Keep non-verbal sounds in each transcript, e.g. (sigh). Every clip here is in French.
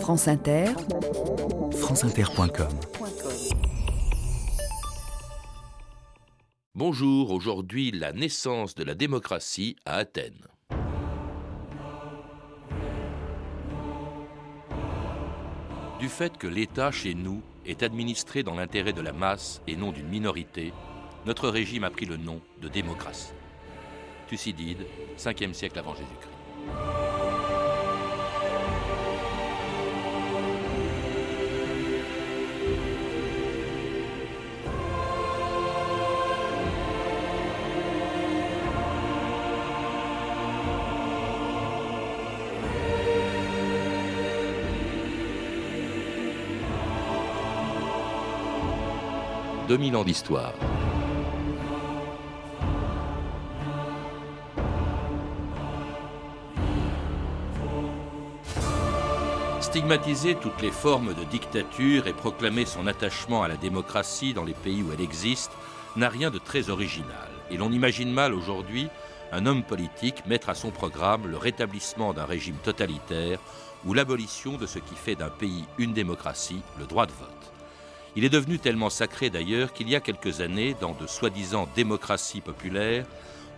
France Inter, franceinter.com Bonjour, aujourd'hui la naissance de la démocratie à Athènes. Du fait que l'État chez nous est administré dans l'intérêt de la masse et non d'une minorité, notre régime a pris le nom de démocratie. Thucydide, 5e siècle avant Jésus-Christ. 2000 ans d'histoire. Stigmatiser toutes les formes de dictature et proclamer son attachement à la démocratie dans les pays où elle existe n'a rien de très original. Et l'on imagine mal aujourd'hui un homme politique mettre à son programme le rétablissement d'un régime totalitaire ou l'abolition de ce qui fait d'un pays une démocratie, le droit de vote. Il est devenu tellement sacré d'ailleurs qu'il y a quelques années, dans de soi-disant démocraties populaires,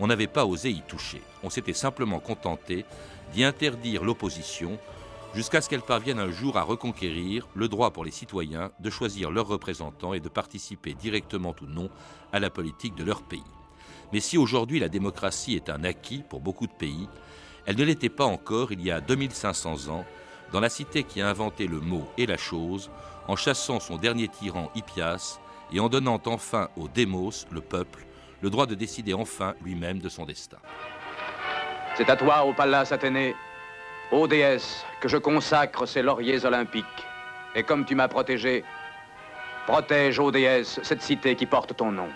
on n'avait pas osé y toucher. On s'était simplement contenté d'y interdire l'opposition jusqu'à ce qu'elle parvienne un jour à reconquérir le droit pour les citoyens de choisir leurs représentants et de participer directement ou non à la politique de leur pays. Mais si aujourd'hui la démocratie est un acquis pour beaucoup de pays, elle ne l'était pas encore il y a 2500 ans dans la cité qui a inventé le mot et la chose, en chassant son dernier tyran Hippias et en donnant enfin au démos, le peuple, le droit de décider enfin lui-même de son destin. C'est à toi, ô Pallas Athénée, ô déesse, que je consacre ces lauriers olympiques. Et comme tu m'as protégé, protège, ô déesse, cette cité qui porte ton nom.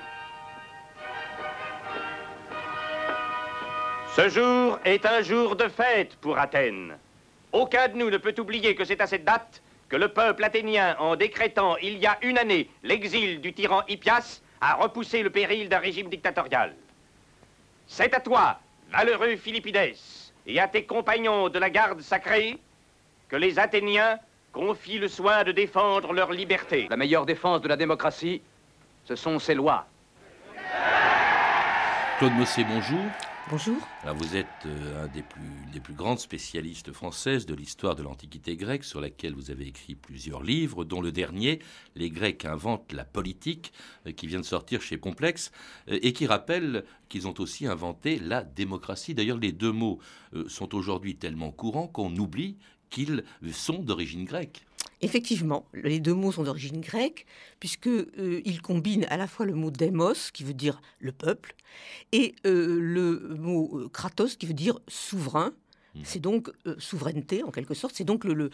Ce jour est un jour de fête pour Athènes. Aucun de nous ne peut oublier que c'est à cette date que le peuple athénien, en décrétant il y a une année l'exil du tyran Hippias, a repoussé le péril d'un régime dictatorial. C'est à toi, valeureux Philippides, et à tes compagnons de la garde sacrée, que les Athéniens confient le soin de défendre leur liberté. La meilleure défense de la démocratie, ce sont ses lois. Claude Mossé, bonjour. Bonjour. Vous êtes euh, un des plus, des grandes spécialistes françaises de l'histoire de l'Antiquité grecque, sur laquelle vous avez écrit plusieurs livres, dont le dernier, Les Grecs inventent la politique, euh, qui vient de sortir chez Complexe, euh, et qui rappelle qu'ils ont aussi inventé la démocratie. D'ailleurs, les deux mots sont aujourd'hui tellement courants qu'on oublie qu'ils sont d'origine grecque. Effectivement, les deux mots sont d'origine grecque, puisqu'ils euh, combinent à la fois le mot démos, qui veut dire le peuple, et euh, le mot euh, kratos, qui veut dire souverain. Mmh. C'est donc souveraineté, en quelque sorte. C'est donc le,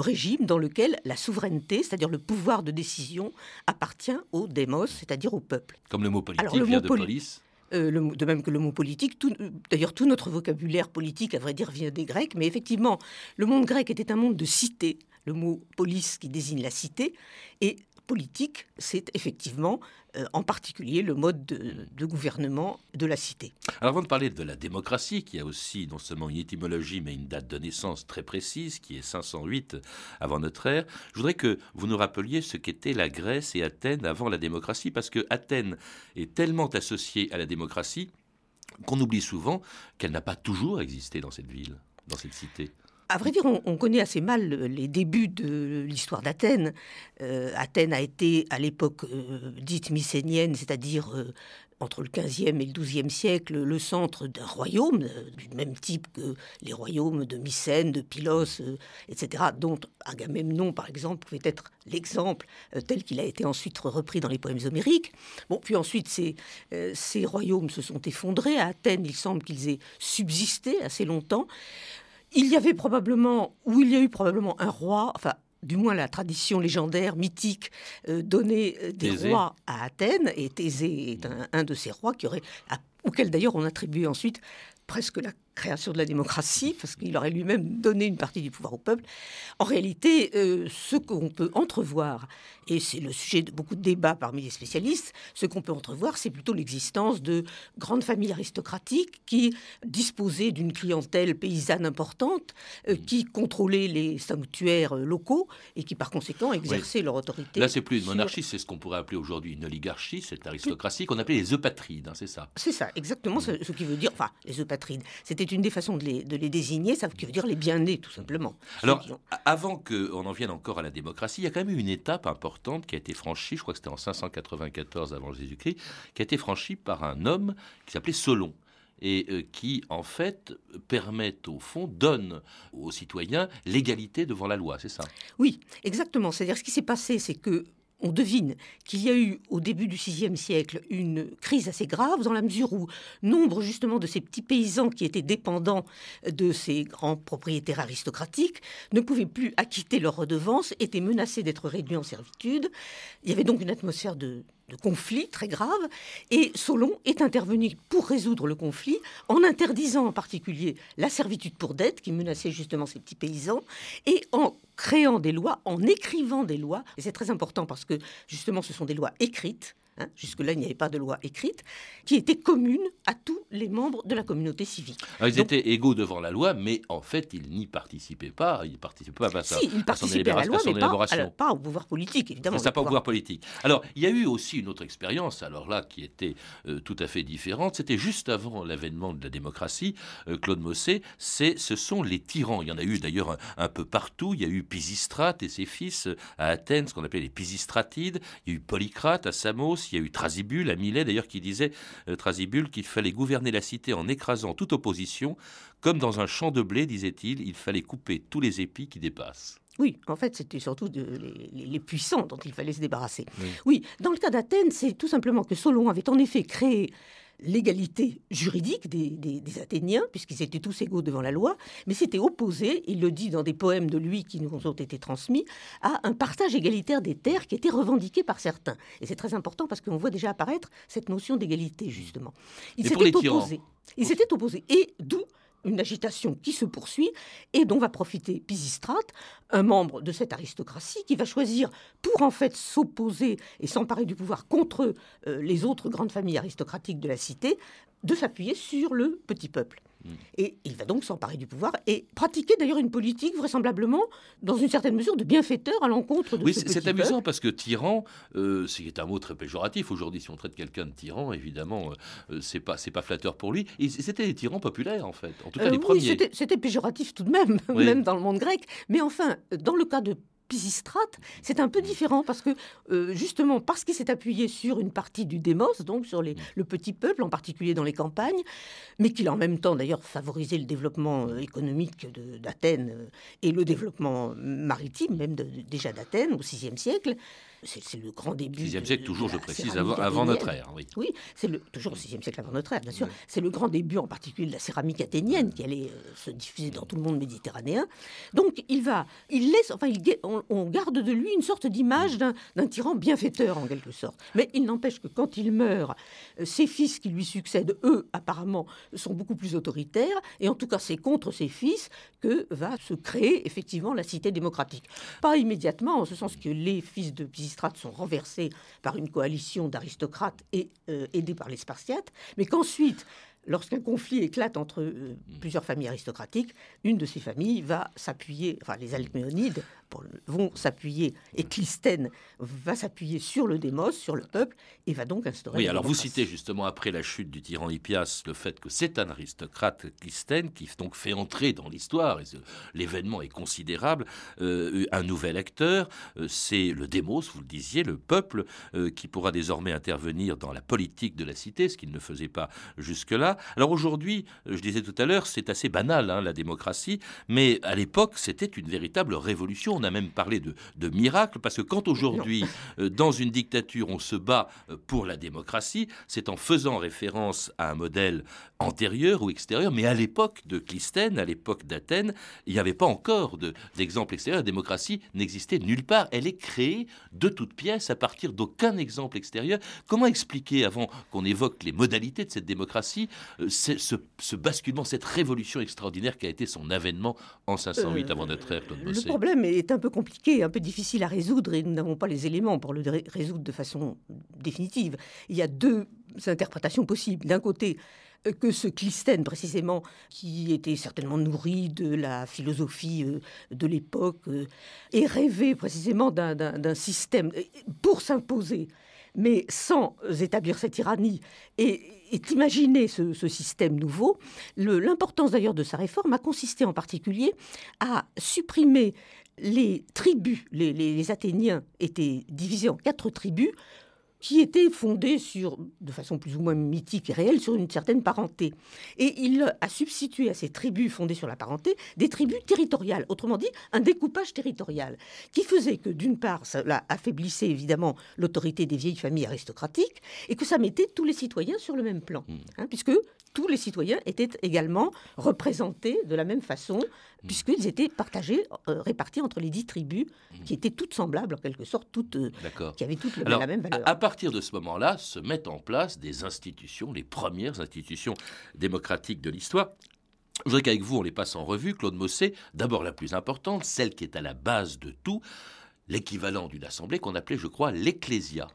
régime dans lequel la souveraineté, c'est-à-dire le pouvoir de décision, appartient au démos, c'est-à-dire au peuple. Comme le mot politique vient de police de même que le mot politique. D'ailleurs, tout notre vocabulaire politique, à vrai dire, vient des Grecs. Mais effectivement, le monde grec était un monde de cité, le mot police qui désigne la cité, et politique, c'est effectivement euh, en particulier le mode de, gouvernement de la cité. Alors avant de parler de la démocratie, qui a aussi non seulement une étymologie, mais une date de naissance très précise, qui est 508 avant notre ère, je voudrais que vous nous rappeliez ce qu'était la Grèce et Athènes avant la démocratie, parce que Athènes est tellement associée à la démocratie qu'on oublie souvent qu'elle n'a pas toujours existé dans cette ville, dans cette cité. À vrai dire, on, connaît assez mal les débuts de l'histoire d'Athènes. Euh, Athènes a été à l'époque euh, dite mycénienne, c'est-à-dire euh, entre le 15e et le 12e siècle, le centre d'un royaume, du même type que les royaumes de Mycène, de Pylos, etc., dont Agamemnon, par exemple, pouvait être l'exemple tel qu'il a été ensuite repris dans les poèmes homériques. Bon, puis ensuite, ces, ces royaumes se sont effondrés. À Athènes, il semble qu'ils aient subsisté assez longtemps. Il y avait probablement, ou il y a eu probablement un roi, enfin, du moins la tradition légendaire, mythique, euh, donnait euh, des rois à Athènes, et Thésée est un, de ces rois qui aurait, auquel d'ailleurs on attribuait ensuite presque la création de la démocratie, parce qu'il aurait lui-même donné une partie du pouvoir au peuple. En réalité, euh, ce qu'on peut entrevoir, et c'est le sujet de beaucoup de débats parmi les spécialistes, ce qu'on peut entrevoir, c'est plutôt l'existence de grandes familles aristocratiques qui disposaient d'une clientèle paysanne importante, euh, qui contrôlaient les sanctuaires locaux et qui par conséquent exerçaient leur autorité. Là, c'est plus une monarchie, c'est ce qu'on pourrait appeler aujourd'hui une oligarchie, cette aristocratie qu'on appelait les eupatrides, hein, c'est ça? C'est ça, exactement ce, ce, qui veut dire, enfin, les eupatrides. C'était une des façons de les, de les désigner, ça veut dire les bien-nés, tout simplement. Alors, avant qu'on en vienne encore à la démocratie, il y a quand même eu une étape importante qui a été franchie, je crois que c'était en 594 avant Jésus-Christ, qui a été franchie par un homme qui s'appelait Solon et euh, qui, en fait, permettent, au fond, donnent aux citoyens l'égalité devant la loi, c'est ça? Oui, exactement. C'est-à-dire, ce qui s'est passé, c'est que on devine qu'il y a eu au début du VIe siècle une crise assez grave dans la mesure où nombre justement de ces petits paysans qui étaient dépendants de ces grands propriétaires aristocratiques ne pouvaient plus acquitter leurs redevances, étaient menacés d'être réduits en servitude. Il y avait donc une atmosphère de, de conflit très grave, et Solon est intervenu pour résoudre le conflit en interdisant en particulier la servitude pour dette qui menaçait justement ces petits paysans, et en créant des lois, en écrivant des lois, et c'est très important parce que justement ce sont des lois écrites, Hein, jusque-là, il n'y avait pas de loi écrite, qui était commune à tous les membres de la communauté civique. ils étaient égaux devant la loi, mais en fait, ils n'y participaient pas. Ils participaient pas à, si, ils participaient à, la loi, mais pas, pas, au pouvoir politique, évidemment. Ça, pas au pouvoir politique. Alors, il y a eu aussi une autre expérience, alors là, qui était euh, tout à fait différente. C'était juste avant l'avènement de la démocratie. Euh, Claude Mossé, ce sont les tyrans. Il y en a eu d'ailleurs un, peu partout. Il y a eu Pisistrate et ses fils euh, à Athènes, ce qu'on appelait les Pisistratides. Il y a eu Polycrate à Samos il y a eu Trasibule, à Milet d'ailleurs, qui disait, euh, Trasibule, qu'il fallait gouverner la cité en écrasant toute opposition, comme dans un champ de blé, disait-il, il fallait couper tous les épis qui dépassent. Oui, en fait, c'était surtout les, puissants dont il fallait se débarrasser. oui dans le cas d'Athènes, c'est tout simplement que Solon avait en effet créé l'égalité juridique des, Athéniens, puisqu'ils étaient tous égaux devant la loi, mais c'était opposé, il le dit dans des poèmes de lui qui nous ont été transmis, à un partage égalitaire des terres qui était revendiqué par certains. Et c'est très important parce qu'on voit déjà apparaître cette notion d'égalité, justement. Ils s'étaient opposés. Ils s'étaient opposés. Et d'où une agitation qui se poursuit et dont va profiter Pisistrate, un membre de cette aristocratie qui va choisir pour en fait s'opposer et s'emparer du pouvoir contre euh, les autres grandes familles aristocratiques de la cité, de s'appuyer sur le petit peuple. Mm. Et il va donc s'emparer du pouvoir et pratiquer d'ailleurs une politique vraisemblablement, dans une certaine mesure, de bienfaiteur à l'encontre de oui, ce c'est amusant parce que tyran, euh, c'est un mot très péjoratif. Aujourd'hui, si on traite quelqu'un de tyran, évidemment, euh, c'est pas c'est pas flatteur pour lui. Et c'était des tyrans populaires en fait, en tout cas les premiers. C'était péjoratif tout de même, (laughs) même dans le monde grec. Mais enfin, dans le cas de Pisistrate, c'est un peu différent parce que euh, justement parce qu'il s'est appuyé sur une partie du démos, donc sur les, le petit peuple, en particulier dans les campagnes, mais qu'il a en même temps d'ailleurs favorisé le développement euh, économique d'Athènes euh, et le développement maritime même déjà d'Athènes au VIe siècle c'est le grand début. 6e siècle, toujours, je précise, avant, notre ère. Oui, oui c'est toujours au 6e siècle avant notre ère, bien sûr. C'est le grand début, en particulier, de la céramique athénienne, qui allait euh, se diffuser dans tout le monde méditerranéen. Donc, il va, il laisse, enfin, il, on, garde de lui une sorte d'image d'un tyran bienfaiteur, en quelque sorte. Mais il n'empêche que quand il meurt, euh, ses fils qui lui succèdent, eux, apparemment, sont beaucoup plus autoritaires. Et en tout cas, c'est contre ses fils que va se créer, effectivement, la cité démocratique. Pas immédiatement, en ce sens que les fils de Sont renversés par une coalition d'aristocrates et euh, aidés par les Spartiates, mais qu'ensuite lorsqu'un conflit éclate entre euh, plusieurs familles aristocratiques, une de ces familles va s'appuyer, enfin les Alcméonides vont s'appuyer, et Clisthène va s'appuyer sur le démos, sur le peuple, et va donc instaurer. Oui, alors vous citez justement après la chute du tyran Hippias le fait que c'est un aristocrate, Clisthène, qui donc fait entrer dans l'histoire, et l'événement est considérable, euh, un nouvel acteur, euh, c'est le démos, vous le disiez, le peuple, qui pourra désormais intervenir dans la politique de la cité, ce qu'il ne faisait pas jusque-là. Alors aujourd'hui, je disais tout à l'heure, c'est assez banal, hein, la démocratie, mais à l'époque, c'était une véritable révolution. On a même parlé de, miracle, parce que quand aujourd'hui, euh, dans une dictature, on se bat euh, pour la démocratie, c'est en faisant référence à un modèle antérieur ou extérieur, mais à l'époque de Clisthène, à l'époque d'Athènes, il n'y avait pas encore d'exemple extérieur. La démocratie n'existait nulle part. Elle est créée de toutes pièces à partir d'aucun exemple extérieur. Comment expliquer, avant qu'on évoque les modalités de cette démocratie, euh, ce, basculement, cette révolution extraordinaire qui a été son avènement en 508 avant notre ère, Claude Le problème est un peu compliqué, un peu difficile à résoudre et nous n'avons pas les éléments pour le résoudre de façon définitive. Il y a deux interprétations possibles. D'un côté, que ce Clisthène, précisément, qui était certainement nourri de la philosophie euh, de l'époque, et rêvé précisément d'un système pour s'imposer mais sans établir cette tyrannie et, imaginer ce, système nouveau, l'importance d'ailleurs de sa réforme a consisté en particulier à supprimer les tribus. les Athéniens étaient divisés en quatre tribus qui était fondé sur, de façon plus ou moins mythique et réelle, sur une certaine parenté. Et il a substitué à ces tribus fondées sur la parenté des tribus territoriales, autrement dit un découpage territorial, qui faisait que d'une part, cela affaiblissait évidemment l'autorité des vieilles familles aristocratiques, et que ça mettait tous les citoyens sur le même plan, mmh. hein, puisque tous les citoyens étaient également représentés de la même façon, mmh. puisqu'ils étaient partagés, euh, répartis entre les dix tribus, mmh. qui étaient toutes semblables en quelque sorte, toutes, euh, qui avaient toutes la même valeur. À, partir de ce moment-là, se mettent en place des institutions, les premières institutions démocratiques de l'histoire. Je voudrais qu'avec vous, on les passe en revue. Claude Mossé, d'abord la plus importante, celle qui est à la base de tout, l'équivalent d'une assemblée qu'on appelait, je crois, l'ecclésia.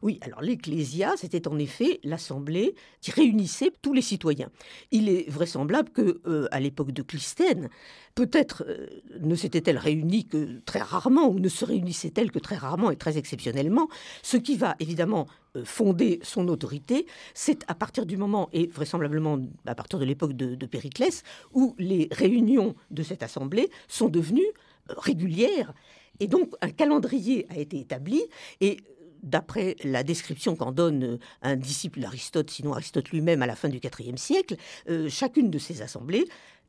Oui, alors l'Ecclésia, c'était en effet l'assemblée qui réunissait tous les citoyens. Il est vraisemblable que, euh, à l'époque de Clisthène, peut-être euh, ne s'était-elle réunie que très rarement, ou ne se réunissait-elle que très rarement et très exceptionnellement. Ce qui va évidemment euh, fonder son autorité, c'est à partir du moment, et vraisemblablement à partir de l'époque de, de Périclès, où les réunions de cette assemblée sont devenues régulières. Et donc un calendrier a été établi, et d'après la description qu'en donne euh, un disciple d'Aristote, sinon Aristote lui-même à la fin du IVe siècle, euh, chacune de ces assemblées,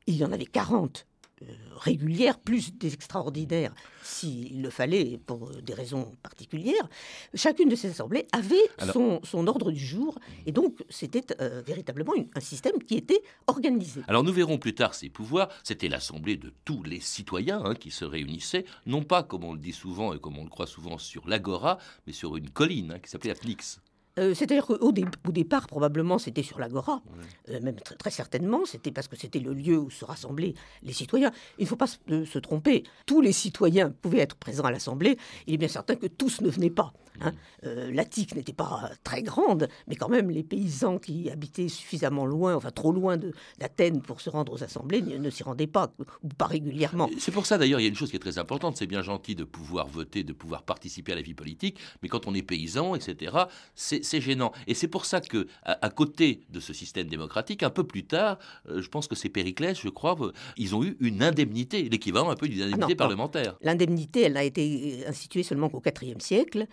il y en avait 40 euh, régulières, plus des extraordinaires s'il le fallait pour des raisons particulières. Chacune de ces assemblées avait son, son, ordre du jour et donc c'était euh, véritablement un système qui était organisé. Alors nous verrons plus tard ces pouvoirs. C'était l'assemblée de tous les citoyens hein, qui se réunissaient, non pas comme on le dit souvent et comme on le croit souvent sur l'agora, mais sur une colline hein, qui s'appelait la. Euh, c'est-à-dire qu'au départ, probablement, c'était sur l'Agora. Euh, même très, certainement, c'était parce que c'était le lieu où se rassemblaient les citoyens. Il ne faut pas se, tromper. Tous les citoyens pouvaient être présents à l'Assemblée. Il est bien certain que tous ne venaient pas. Hein. Euh, L'Attique n'était pas très grande, mais quand même, les paysans qui habitaient suffisamment loin, enfin trop loin d'Athènes pour se rendre aux assemblées, ne, s'y rendaient pas, ou pas régulièrement. C'est pour ça, d'ailleurs, il y a une chose qui est très importante. C'est bien gentil de pouvoir voter, de pouvoir participer à la vie politique, mais quand on est paysan, etc., c'est c'est gênant. Et c'est pour ça que, à, côté de ce système démocratique, un peu plus tard, euh, je pense que c'est Périclès, je crois, euh, ils ont eu une indemnité, l'équivalent un peu d'une ah indemnité parlementaire. L'indemnité, elle n'a été instituée seulement qu'au IVe siècle,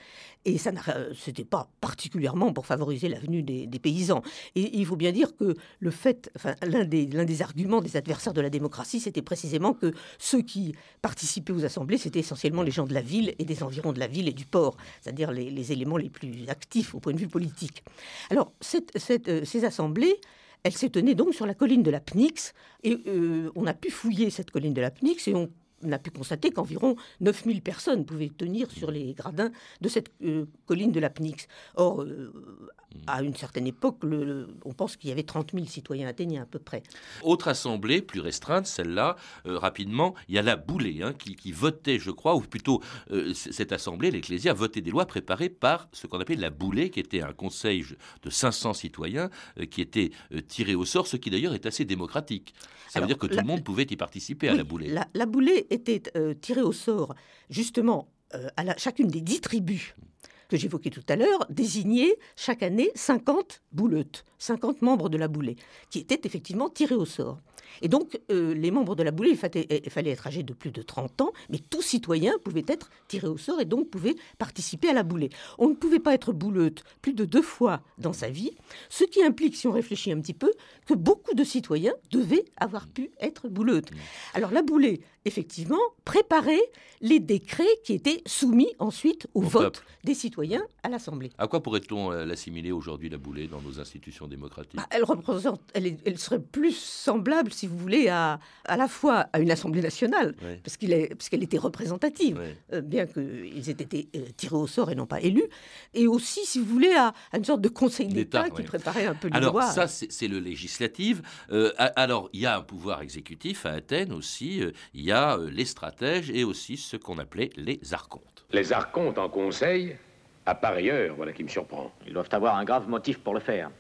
et ça c'était pas particulièrement pour favoriser la venue des, paysans. Et il faut bien dire que le fait, enfin, l'un des, l'un des arguments des adversaires de la démocratie, c'était précisément que ceux qui participaient aux assemblées, c'était essentiellement les gens de la ville et des environs de la ville et du port, c'est-à-dire les, les éléments les plus actifs au point de vue Alors, euh, ces assemblées, elles s'est tenaient donc sur la colline de la Pnix, et euh, on a pu fouiller cette colline de la Pnix, et on a pu constater qu'environ 9000 personnes pouvaient tenir sur les gradins de cette euh, colline de la Pnix. Or, à une certaine époque, on pense qu'il y avait 30 000 citoyens athéniens à peu près. Autre assemblée, plus restreinte, celle-là, euh, rapidement, il y a la Boulée, hein, qui, votait, je crois, ou plutôt cette assemblée, l'Ecclésia, votait des lois préparées par ce qu'on appelait la Boulée, qui était un conseil de 500 citoyens qui était tiré au sort, ce qui d'ailleurs est assez démocratique. Ça veut dire que tout le monde pouvait y participer à la Boulée. La, la Boulée était euh, tiré au sort, justement, euh, à chacune des dix tribus que j'évoquais tout à l'heure, désignait chaque année 50 bouleutes, 50 membres de la boulée, qui étaient effectivement tirés au sort. Et donc, euh, les membres de la boulée, il fallait, être âgés de plus de 30 ans, mais tout citoyen pouvait être tiré au sort et donc pouvait participer à la boulée. On ne pouvait pas être bouleute plus de deux fois dans sa vie, ce qui implique, si on réfléchit un petit peu, que beaucoup de citoyens devaient avoir pu être bouleutes. Alors, la boulée effectivement préparer les décrets qui étaient soumis ensuite au, vote des citoyens à l'Assemblée. À quoi pourrait-on euh, l'assimiler aujourd'hui, la boulée, dans nos institutions démocratiques? Bah, elle, représente, elle, elle, serait plus semblable, si vous voulez, à, à la fois à une Assemblée nationale, parce qu'elle était représentative, euh, bien qu'ils aient été euh, tirés au sort et non pas élus, et aussi, si vous voulez, à, une sorte de conseil d'État qui préparait un peu les alors, ça, c'est le législatif. alors, il y a un pouvoir exécutif à Athènes aussi, il y a les stratèges et aussi ce qu'on appelait les archontes. Les archontes en conseil À pareille heure, voilà qui me surprend. Ils doivent avoir un grave motif pour le faire.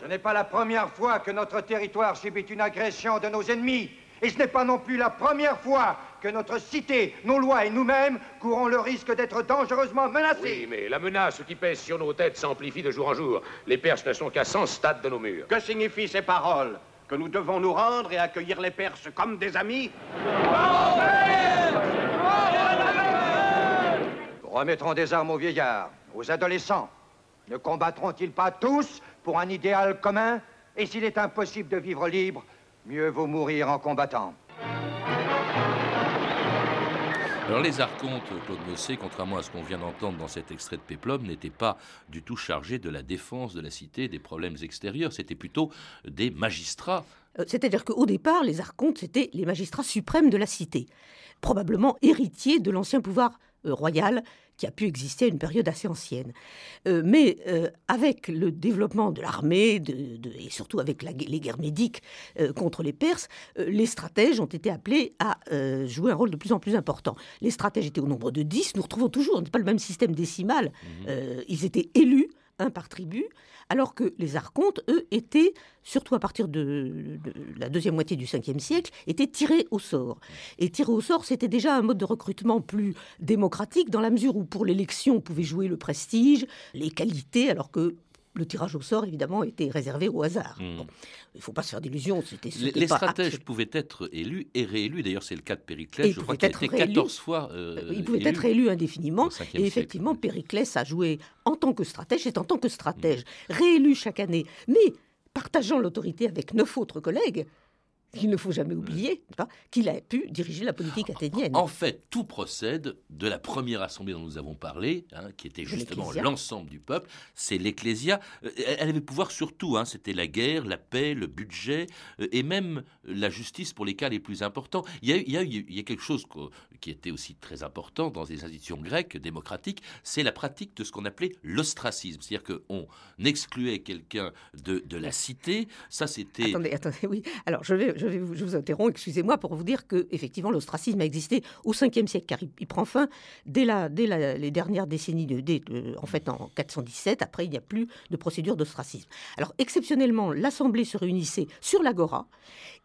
Ce n'est pas la première fois que notre territoire subit une agression de nos ennemis. Et ce n'est pas non plus la première fois que notre cité, nos lois et nous-mêmes courons le risque d'être dangereusement menacés. Oui, mais la menace qui pèse sur nos têtes s'amplifie de jour en jour. Les Perses ne sont qu'à 100 stades de nos murs. Que signifient ces paroles? Que nous devons nous rendre et accueillir les Perses comme des amis Remettrons des armes aux vieillards, aux adolescents. Ne combattront-ils pas tous pour un idéal commun? Et s'il est impossible de vivre libre, mieux vaut mourir en combattant. Alors les archontes, Claude Mossé, contrairement à ce qu'on vient d'entendre dans cet extrait de Péplum, n'étaient pas du tout chargés de la défense de la cité, des problèmes extérieurs, c'était plutôt des magistrats. Euh, c'est-à-dire qu'au départ, les archontes, c'était les magistrats suprêmes de la cité, probablement héritiers de l'ancien pouvoir euh, royal qui a pu exister à une période assez ancienne. Euh, mais euh, avec le développement de l'armée et surtout avec les guerres médiques contre les Perses, les stratèges ont été appelés à jouer un rôle de plus en plus important. Les stratèges étaient au nombre de 10, nous retrouvons toujours, ce n'est pas le même système décimal, mmh. ils étaient élus un par tribu, alors que les archontes, eux, étaient, surtout à partir de, la deuxième moitié du 5e siècle, étaient tirés au sort. Et tirés au sort, c'était déjà un mode de recrutement plus démocratique, dans la mesure où pour l'élection, on pouvait jouer le prestige, les qualités, alors que le tirage au sort, évidemment, était réservé au hasard. Hmm. il ne faut pas se faire d'illusions. Les, stratèges pouvaient être élus et réélus. D'ailleurs, c'est le cas de Périclès. Je crois qu'il a été 14 fois. Euh, il pouvait être élu indéfiniment. Et effectivement, Périclès a joué en tant que stratège et en tant que stratège, hmm. réélu chaque année. Mais partageant l'autorité avec neuf autres collègues, il ne faut jamais oublier qu'il a pu diriger la politique athénienne. En fait, tout procède de la première assemblée dont nous avons parlé, hein, qui était justement l'ensemble du peuple, c'est l'Ecclésia. Euh, elle avait pouvoir sur tout, hein. c'était la guerre, la paix, le budget, euh, et même la justice pour les cas les plus importants. Il y a, il y a, quelque chose qui était aussi très important dans les institutions grecques démocratiques, c'est la pratique de ce qu'on appelait l'ostracisme, c'est-à-dire qu'on excluait quelqu'un de, de la cité, ça c'était... Attendez, attendez, oui, alors je vais je, vous, interromps, excusez-moi, pour vous dire que effectivement l'ostracisme a existé au 5e siècle, car il, prend fin dès, la, dès les dernières décennies, de, en fait en 417. Après, il n'y a plus de procédure d'ostracisme. Alors, exceptionnellement, l'Assemblée se réunissait sur l'agora,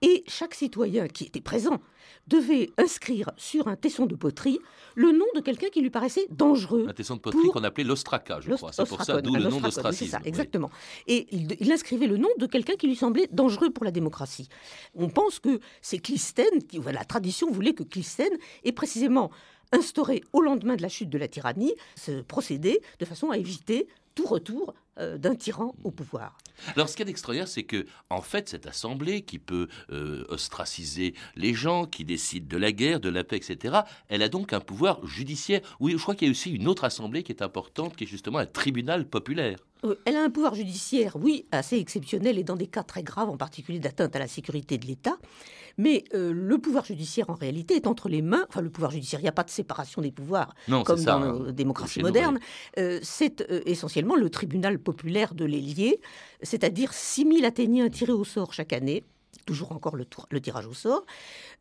et chaque citoyen qui était présent devait inscrire sur un tesson de poterie le nom de quelqu'un qui lui paraissait dangereux. Un tesson de poterie qu'on appelait l'ostraca, je crois. C'est pour ça, d'où le nom d'ostracisme. ça, exactement. Et il, inscrivait le nom de quelqu'un qui lui semblait dangereux pour la démocratie. On pense que c'est Clisthène, qui, la tradition voulait que Clisthène ait précisément instauré au lendemain de la chute de la tyrannie ce procédé de façon à éviter tout retour euh, d'un tyran au pouvoir. Alors, ce qui est extraordinaire, c'est que, en fait, cette assemblée qui peut euh, ostraciser les gens, qui décide de la guerre, de la paix, etc., elle a donc un pouvoir judiciaire. Oui, je crois qu'il y a aussi une autre assemblée qui est importante, qui est justement un tribunal populaire. Euh, elle a un pouvoir judiciaire, oui, assez exceptionnel et dans des cas très graves, en particulier d'atteinte à la sécurité de l'État. Mais euh, le pouvoir judiciaire, en réalité, est entre les mains. Enfin, le pouvoir judiciaire, il n'y a pas de séparation des pouvoirs comme dans démocratie moderne. Euh, c'est essentiellement le tribunal populaire de l'Élié, c'est-à-dire 6000 Athéniens tirés au sort chaque année toujours encore le, tirage au sort,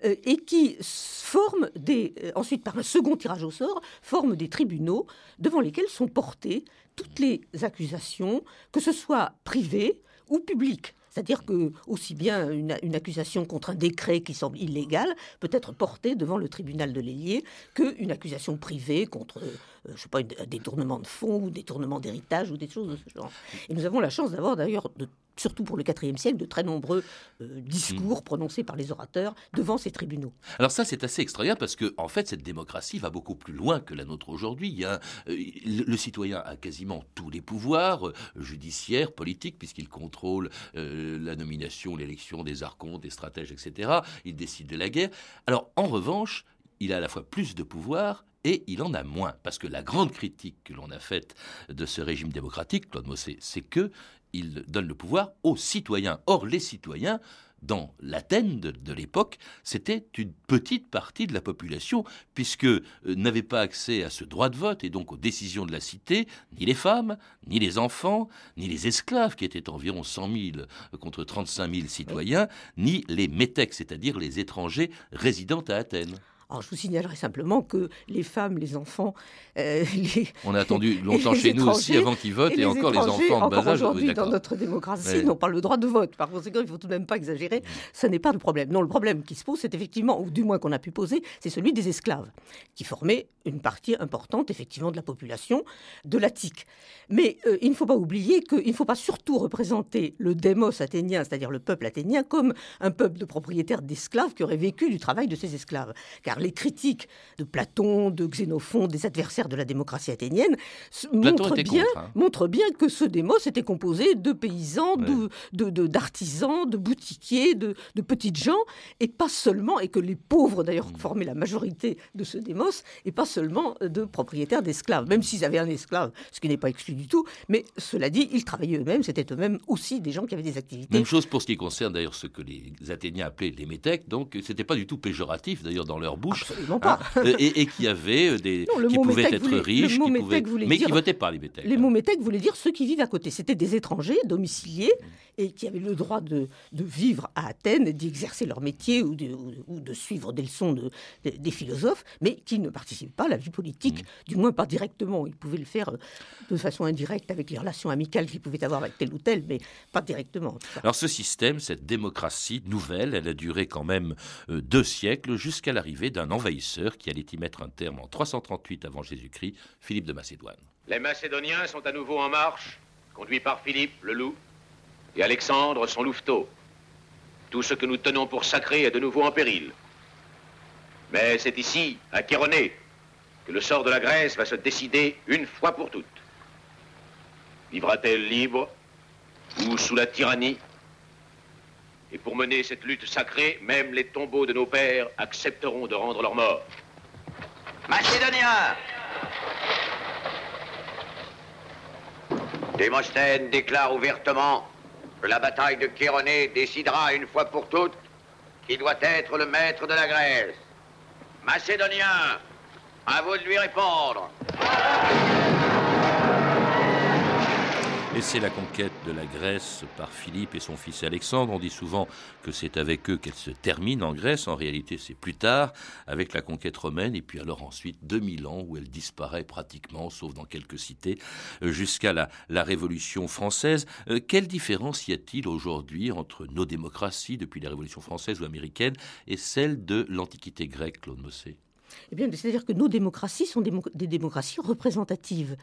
et qui forment des, ensuite par un second tirage au sort, forment des tribunaux devant lesquels sont portés toutes les accusations, que ce soit privées ou publiques. C'est-à-dire que aussi bien une, accusation contre un décret qui semble illégal peut être portée devant le tribunal de l'Ailier qu'une accusation privée contre, euh, je sais pas, un détournement de fonds ou détournement d'héritage ou des choses de ce genre. Et nous avons la chance d'avoir d'ailleurs surtout pour le IVe siècle, de très nombreux euh, discours Mm. prononcés par les orateurs devant ces tribunaux. Alors ça, c'est assez extraordinaire parce que, en fait, cette démocratie va beaucoup plus loin que la nôtre aujourd'hui. Euh, le, le citoyen a quasiment tous les pouvoirs euh, judiciaires, politiques, puisqu'il contrôle euh, la nomination, l'élection des archontes, des stratèges, etc. Il décide de la guerre. Alors, en revanche, il a à la fois plus de pouvoir et il en a moins. Parce que la grande critique que l'on a faite de ce régime démocratique, Claude Mossé, c'est que il donne le pouvoir aux citoyens. Or, les citoyens, dans l'Athènes de, de l'époque, c'était une petite partie de la population, puisque euh, n'avaient pas accès à ce droit de vote et donc aux décisions de la cité, ni les femmes, ni les enfants, ni les esclaves, qui étaient environ 100 000 euh, contre 35 000 citoyens, ni les métèques, c'est-à-dire les étrangers résidant à Athènes. Alors, je vous signalerai simplement que les femmes, les enfants, euh, (laughs) les, On a attendu longtemps chez nous aussi avant qu'ils votent, et, encore les enfants de bas âge. oui, aujourd'hui, dans notre démocratie, Ouais. n'ont pas le droit de vote. Par conséquent, il faut tout de même pas exagérer. Ce n'est pas le problème. Non, le problème qui se pose, c'est effectivement, ou du moins qu'on a pu poser, c'est celui des esclaves, qui formaient une partie importante, effectivement, de la population de l'Attique. Mais euh, il ne faut pas oublier qu'il ne faut pas surtout représenter le démos athénien, c'est-à-dire le peuple athénien, comme un peuple de propriétaires d'esclaves qui auraient vécu du travail de ces esclaves. Car les critiques de Platon, de Xénophon, des adversaires de la démocratie athénienne, s- montrent était bien, contre, hein. montrent bien que ce démos était composé de paysans, de- d'artisans, de, boutiquiers, de, de petites gens, et pas seulement, et que les pauvres d'ailleurs Mm. formaient la majorité de ce démos, et pas seulement de propriétaires d'esclaves, même s'ils avaient un esclave, ce qui n'est pas exclu du tout, mais cela dit, ils travaillaient eux-mêmes, c'était eux-mêmes aussi des gens qui avaient des activités. Même chose pour ce qui concerne d'ailleurs ce que les Athéniens appelaient les métèques, donc c'était pas du tout péjoratif d'ailleurs dans leur bouche, Absolument pas. hein, euh, et, et qui avaient euh, des, (laughs) Non, qui pouvaient être voulait- riches, qui pouvaient, mais qui votaient pas les métèques. Les mots métèques voulaient dire ceux qui vivent à côté. C'était des étrangers domiciliés et qui avaient le droit de, de vivre à Athènes, d'y exercer leur métier ou de, ou- ou de suivre des leçons de- de- des philosophes, mais qui ne participaient pas à la vie politique, Mm. du moins pas directement. Ils pouvaient le faire euh, de façon indirecte avec les relations amicales qu'ils pouvaient avoir avec tel ou tel, mais pas directement. Alors ce système, cette démocratie nouvelle, elle a duré quand même deux siècles jusqu'à l'arrivée d'un envahisseur qui allait y mettre un terme en 338 avant Jésus-Christ, Philippe de Macédoine. Les Macédoniens sont à nouveau en marche, conduits par Philippe, le loup, et Alexandre, son louveteau. Tout ce que nous tenons pour sacré est de nouveau en péril. Mais c'est ici, à Chéronée, que le sort de la Grèce va se décider une fois pour toutes. Vivra-t-elle libre ou sous la tyrannie? Et pour mener cette lutte sacrée, même les tombeaux de nos pères accepteront de rendre leur mort. Macédoniens Démosthène déclare ouvertement que la bataille de Chéronée décidera une fois pour toutes qui doit être le maître de la Grèce. Macédoniens, à vous de lui répondre. Et c'est la conquête de la Grèce par Philippe et son fils Alexandre. On dit souvent que c'est avec eux qu'elle se termine en Grèce. En réalité, c'est plus tard, avec la conquête romaine, et puis alors ensuite 2000 ans où elle disparaît pratiquement, sauf dans quelques cités, euh, jusqu'à la, Révolution française. Euh, quelle différence y a-t-il aujourd'hui entre nos démocraties depuis la Révolution française ou américaine et celle de l'Antiquité grecque, Claude Mossé Eh bien, c'est-à-dire que nos démocraties sont des, mo- des démocraties représentatives.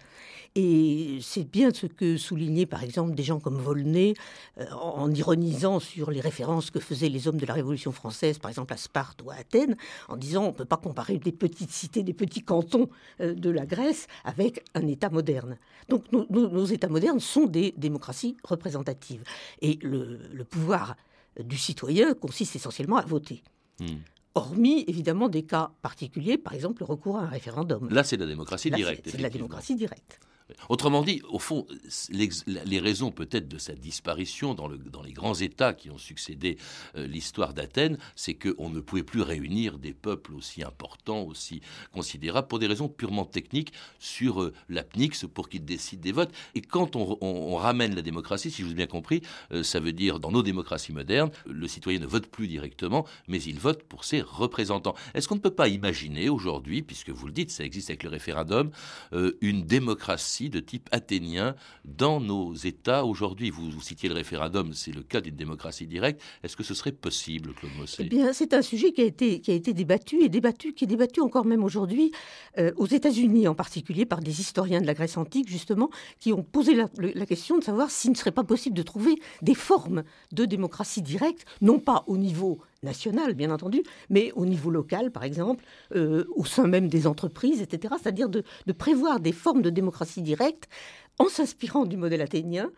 Et c'est bien ce que soulignaient, par exemple, des gens comme Volney, euh, en, ironisant sur les références que faisaient les hommes de la Révolution française, par exemple à Sparte ou à Athènes, en disant on ne peut pas comparer des petites cités, des petits cantons euh, de la Grèce avec un État moderne. Donc nos, États modernes sont des démocraties représentatives. Et le, le pouvoir du citoyen consiste essentiellement à voter. Hmm. Hormis, évidemment, des cas particuliers, par exemple le recours à un référendum. Là, c'est la démocratie Là, directe. c'est- de la démocratie directe. Autrement dit, au fond, les raisons peut-être de sa disparition dans, le- dans les grands États qui ont succédé euh, l'histoire d'Athènes, c'est qu'on ne pouvait plus réunir des peuples aussi importants, aussi considérables, pour des raisons purement techniques sur euh, l'apnix pour qu'ils décident des votes. Et quand on, ramène la démocratie, si je vous ai bien compris, euh, ça veut dire dans nos démocraties modernes, le citoyen ne vote plus directement, mais il vote pour ses représentants. Est-ce qu'on ne peut pas imaginer aujourd'hui, puisque vous le dites, ça existe avec le référendum, une démocratie de type athénien dans nos États aujourd'hui vous, citiez le référendum, c'est le cas d'une démocratie directe. Est-ce que ce serait possible, Claude Mossé Eh bien, c'est un sujet qui a, été, qui a été débattu et débattu, qui est débattu encore même aujourd'hui euh, aux États-Unis, en particulier par des historiens de la Grèce antique, justement, qui ont posé la question de savoir s'il ne serait pas possible de trouver des formes de démocratie directe, non pas au niveau national, bien entendu, mais au niveau local, par exemple, euh, au sein même des entreprises, etc. C'est-à-dire de, prévoir des formes de démocratie directe en s'inspirant du modèle athénien.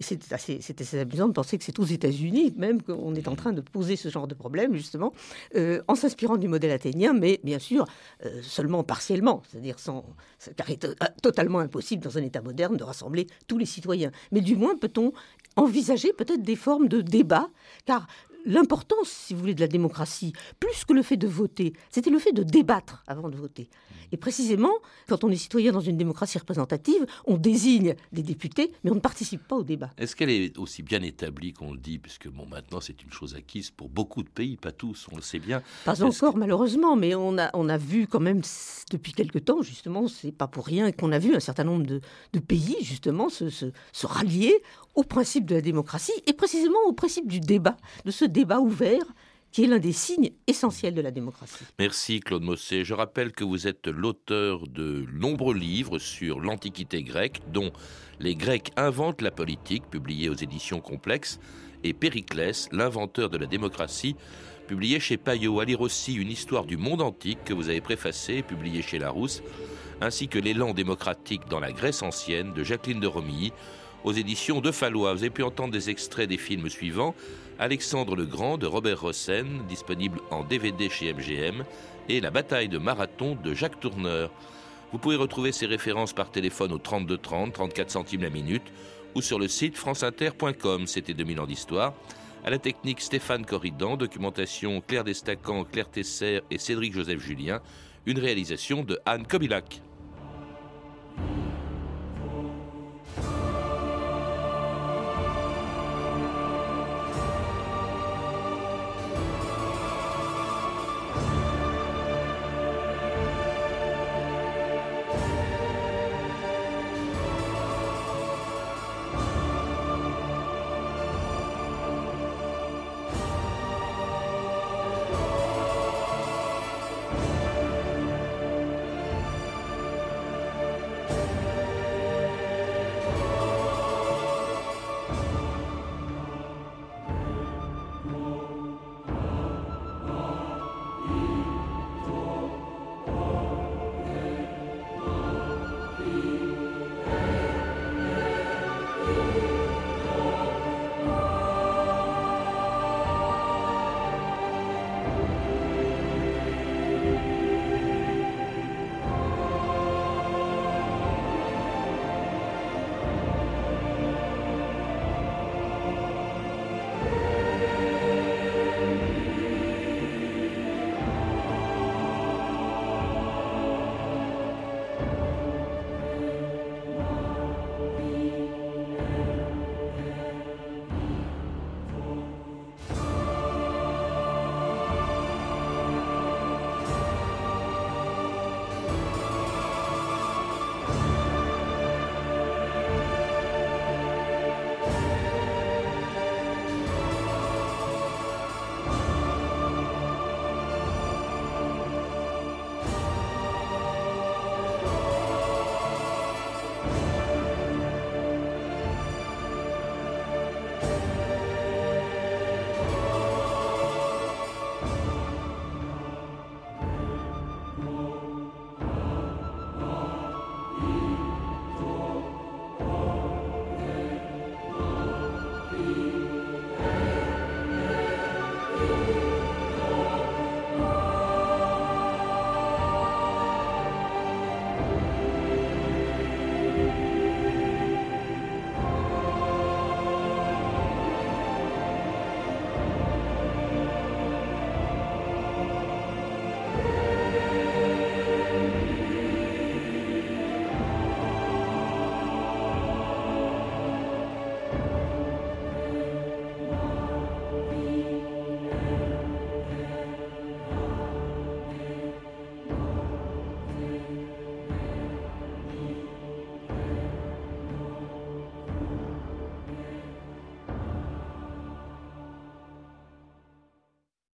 C'est assez, assez, amusant de penser que c'est aux États-Unis même qu'on est en train de poser ce genre de problème, justement, euh, en s'inspirant du modèle athénien, mais bien sûr euh, seulement partiellement, c'est-à-dire sans, car il est totalement impossible dans un État moderne de rassembler tous les citoyens. Mais du moins peut-on envisager peut-être des formes de débat, car l'importance, si vous voulez, de la démocratie, plus que le fait de voter, c'était le fait de débattre avant de voter. Et précisément, quand on est citoyen dans une démocratie représentative, on désigne des députés, mais on ne participe pas au débat. Est-ce qu'elle est aussi bien établie qu'on le dit, puisque bon, maintenant c'est une chose acquise pour beaucoup de pays, pas tous, on le sait bien. Pas encore, que... malheureusement, mais on a, on a vu quand même depuis quelque temps, justement, c'est pas pour rien qu'on a vu un certain nombre de, de pays, justement, se, se, se rallier au principe de la démocratie et précisément au principe du débat, de ce débat ouvert qui est l'un des signes essentiels de la démocratie. Merci Claude Mossé. Je rappelle que vous êtes l'auteur de nombreux livres sur l'Antiquité grecque, dont Les Grecs inventent la politique, publié aux éditions complexes, et Périclès, l'inventeur de la démocratie, publié chez Payot. À lire aussi Une histoire du monde antique que vous avez préfacé, publié chez Larousse, ainsi que L'élan démocratique dans la Grèce ancienne de Jacqueline de Romilly, aux éditions de Fallois. Vous avez pu entendre des extraits des films suivants Alexandre le Grand de Robert Rossen, disponible en DVD chez MGM, et La bataille de Marathon de Jacques Tourneur. Vous pouvez retrouver ces références par téléphone au 32 30, 34 centimes la minute, ou sur le site franceinter.com. C'était 2000 ans d'histoire. À la technique Stéphane Corridan, documentation Claire Destacan, Claire Tesser et Cédric Joseph Julien, une réalisation de Anne Kobilac.